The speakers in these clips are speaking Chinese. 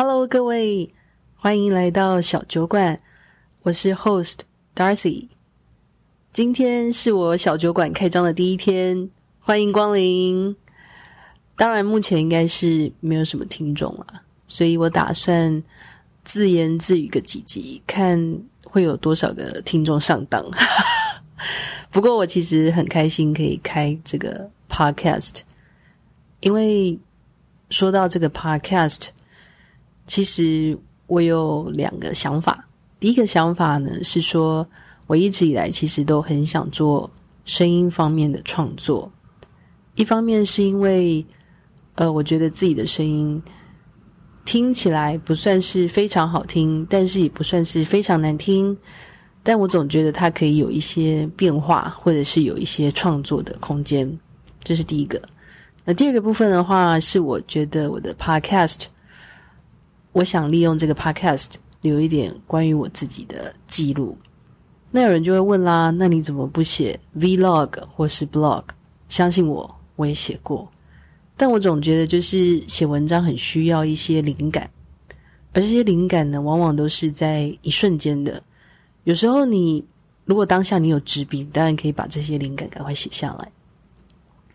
Hello，各位，欢迎来到小酒馆，我是 Host Darcy。今天是我小酒馆开张的第一天，欢迎光临。当然，目前应该是没有什么听众了，所以我打算自言自语个几集，看会有多少个听众上当。不过，我其实很开心可以开这个 Podcast，因为说到这个 Podcast，其实我有两个想法。第一个想法呢是说，我一直以来其实都很想做声音方面的创作，一方面是因为。呃，我觉得自己的声音听起来不算是非常好听，但是也不算是非常难听。但我总觉得它可以有一些变化，或者是有一些创作的空间。这是第一个。那第二个部分的话，是我觉得我的 Podcast，我想利用这个 Podcast 留一点关于我自己的记录。那有人就会问啦，那你怎么不写 Vlog 或是 Blog？相信我，我也写过。但我总觉得，就是写文章很需要一些灵感，而这些灵感呢，往往都是在一瞬间的。有时候，你如果当下你有纸笔，当然可以把这些灵感赶快写下来。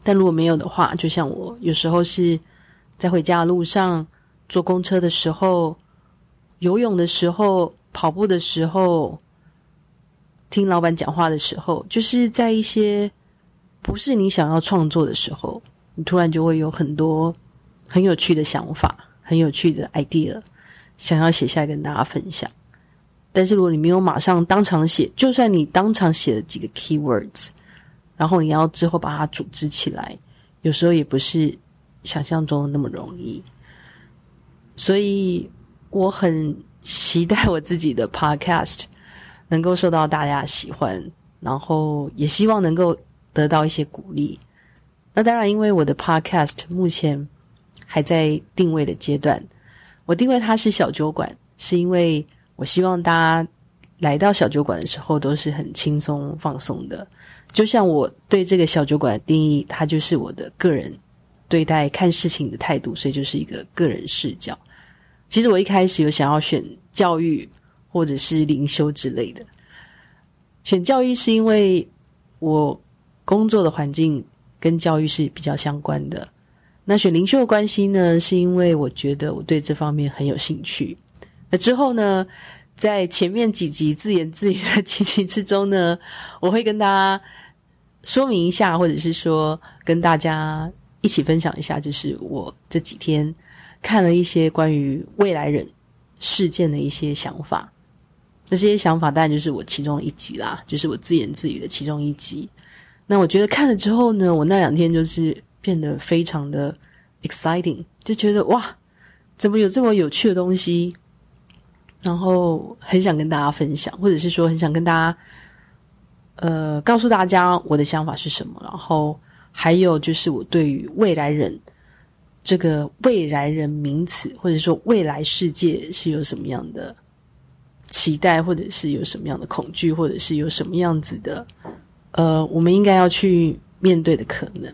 但如果没有的话，就像我有时候是在回家的路上、坐公车的时候、游泳的时候、跑步的时候、听老板讲话的时候，就是在一些不是你想要创作的时候。你突然就会有很多很有趣的想法，很有趣的 idea，想要写下来跟大家分享。但是如果你没有马上当场写，就算你当场写了几个 keywords，然后你要之后把它组织起来，有时候也不是想象中的那么容易。所以我很期待我自己的 podcast 能够受到大家喜欢，然后也希望能够得到一些鼓励。那当然，因为我的 Podcast 目前还在定位的阶段，我定位它是小酒馆，是因为我希望大家来到小酒馆的时候都是很轻松放松的。就像我对这个小酒馆的定义，它就是我的个人对待看事情的态度，所以就是一个个人视角。其实我一开始有想要选教育或者是灵修之类的，选教育是因为我工作的环境。跟教育是比较相关的。那选灵修的关系呢，是因为我觉得我对这方面很有兴趣。那之后呢，在前面几集自言自语的几集之中呢，我会跟大家说明一下，或者是说跟大家一起分享一下，就是我这几天看了一些关于未来人事件的一些想法。那这些想法当然就是我其中一集啦，就是我自言自语的其中一集。那我觉得看了之后呢，我那两天就是变得非常的 exciting，就觉得哇，怎么有这么有趣的东西？然后很想跟大家分享，或者是说很想跟大家，呃，告诉大家我的想法是什么。然后还有就是我对于未来人这个未来人名词，或者说未来世界是有什么样的期待，或者是有什么样的恐惧，或者是有什么样子的。呃，我们应该要去面对的可能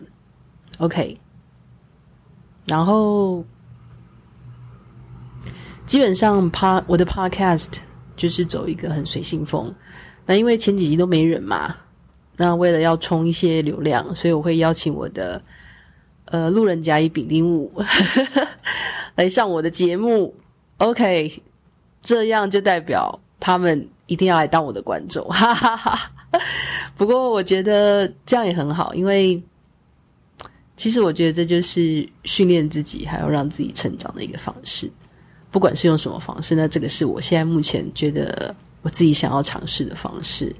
，OK。然后基本上，Pa 我的 Podcast 就是走一个很随性风。那因为前几集都没人嘛，那为了要冲一些流量，所以我会邀请我的呃路人甲乙丙丁戊 来上我的节目，OK。这样就代表他们一定要来当我的观众，哈哈哈。不过我觉得这样也很好，因为其实我觉得这就是训练自己，还有让自己成长的一个方式。不管是用什么方式，那这个是我现在目前觉得我自己想要尝试的方式。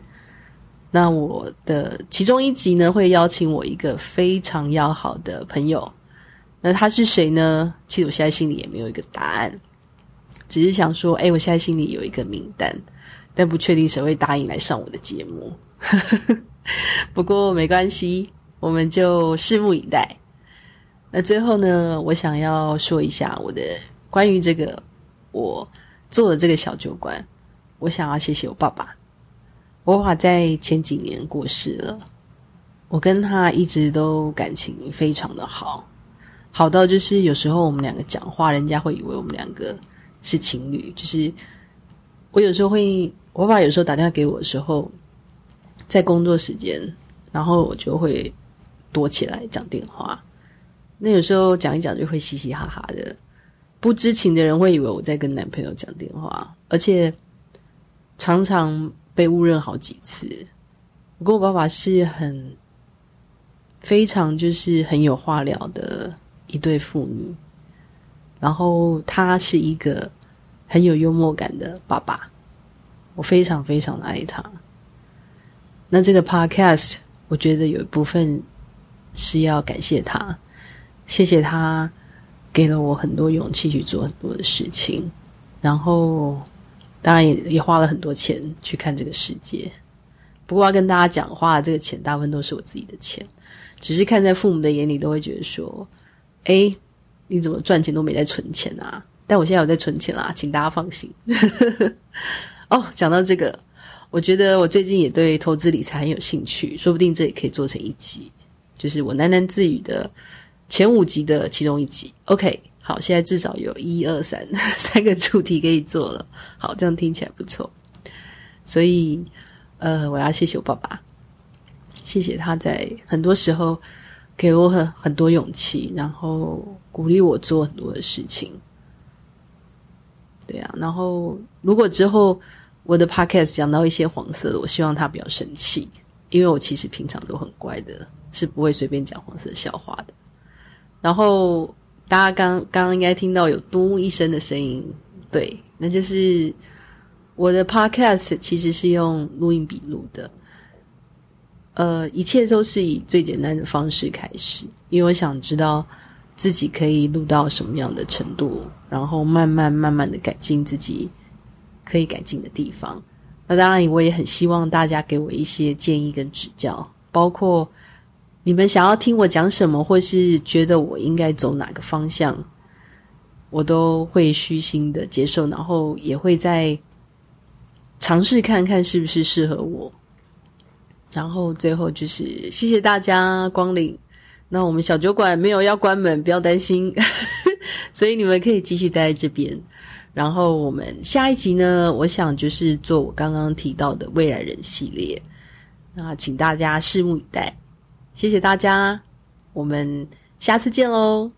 那我的其中一集呢，会邀请我一个非常要好的朋友。那他是谁呢？其实我现在心里也没有一个答案，只是想说，哎，我现在心里有一个名单。但不确定谁会答应来上我的节目，不过没关系，我们就拭目以待。那最后呢，我想要说一下我的关于这个我做的这个小酒馆，我想要谢谢我爸爸。我爸爸在前几年过世了，我跟他一直都感情非常的好，好到就是有时候我们两个讲话，人家会以为我们两个是情侣，就是我有时候会，我爸爸有时候打电话给我的时候，在工作时间，然后我就会躲起来讲电话。那有时候讲一讲就会嘻嘻哈哈的，不知情的人会以为我在跟男朋友讲电话，而且常常被误认好几次。我跟我爸爸是很非常就是很有话聊的一对父女。然后他是一个很有幽默感的爸爸，我非常非常的爱他。那这个 podcast 我觉得有一部分是要感谢他，谢谢他给了我很多勇气去做很多的事情，然后当然也也花了很多钱去看这个世界。不过要跟大家讲，花的这个钱大部分都是我自己的钱，只是看在父母的眼里都会觉得说，哎。你怎么赚钱都没在存钱啊？但我现在有在存钱啦，请大家放心。哦，讲到这个，我觉得我最近也对投资理财很有兴趣，说不定这也可以做成一集，就是我喃喃自语的前五集的其中一集。OK，好，现在至少有一二三 三个主题可以做了。好，这样听起来不错。所以，呃，我要谢谢我爸爸，谢谢他在很多时候给了我很很多勇气，然后。鼓励我做很多的事情，对啊。然后，如果之后我的 podcast 讲到一些黄色的，我希望他不要生气，因为我其实平常都很乖的，是不会随便讲黄色笑话的。然后，大家刚刚刚应该听到有嘟一声的声音，对，那就是我的 podcast 其实是用录音笔录的。呃，一切都是以最简单的方式开始，因为我想知道。自己可以录到什么样的程度，然后慢慢慢慢的改进自己可以改进的地方。那当然，我也很希望大家给我一些建议跟指教，包括你们想要听我讲什么，或是觉得我应该走哪个方向，我都会虚心的接受，然后也会再尝试看看是不是适合我。然后最后就是谢谢大家光临。那我们小酒馆没有要关门，不要担心，所以你们可以继续待在这边。然后我们下一集呢，我想就是做我刚刚提到的未来人系列，那请大家拭目以待。谢谢大家，我们下次见喽。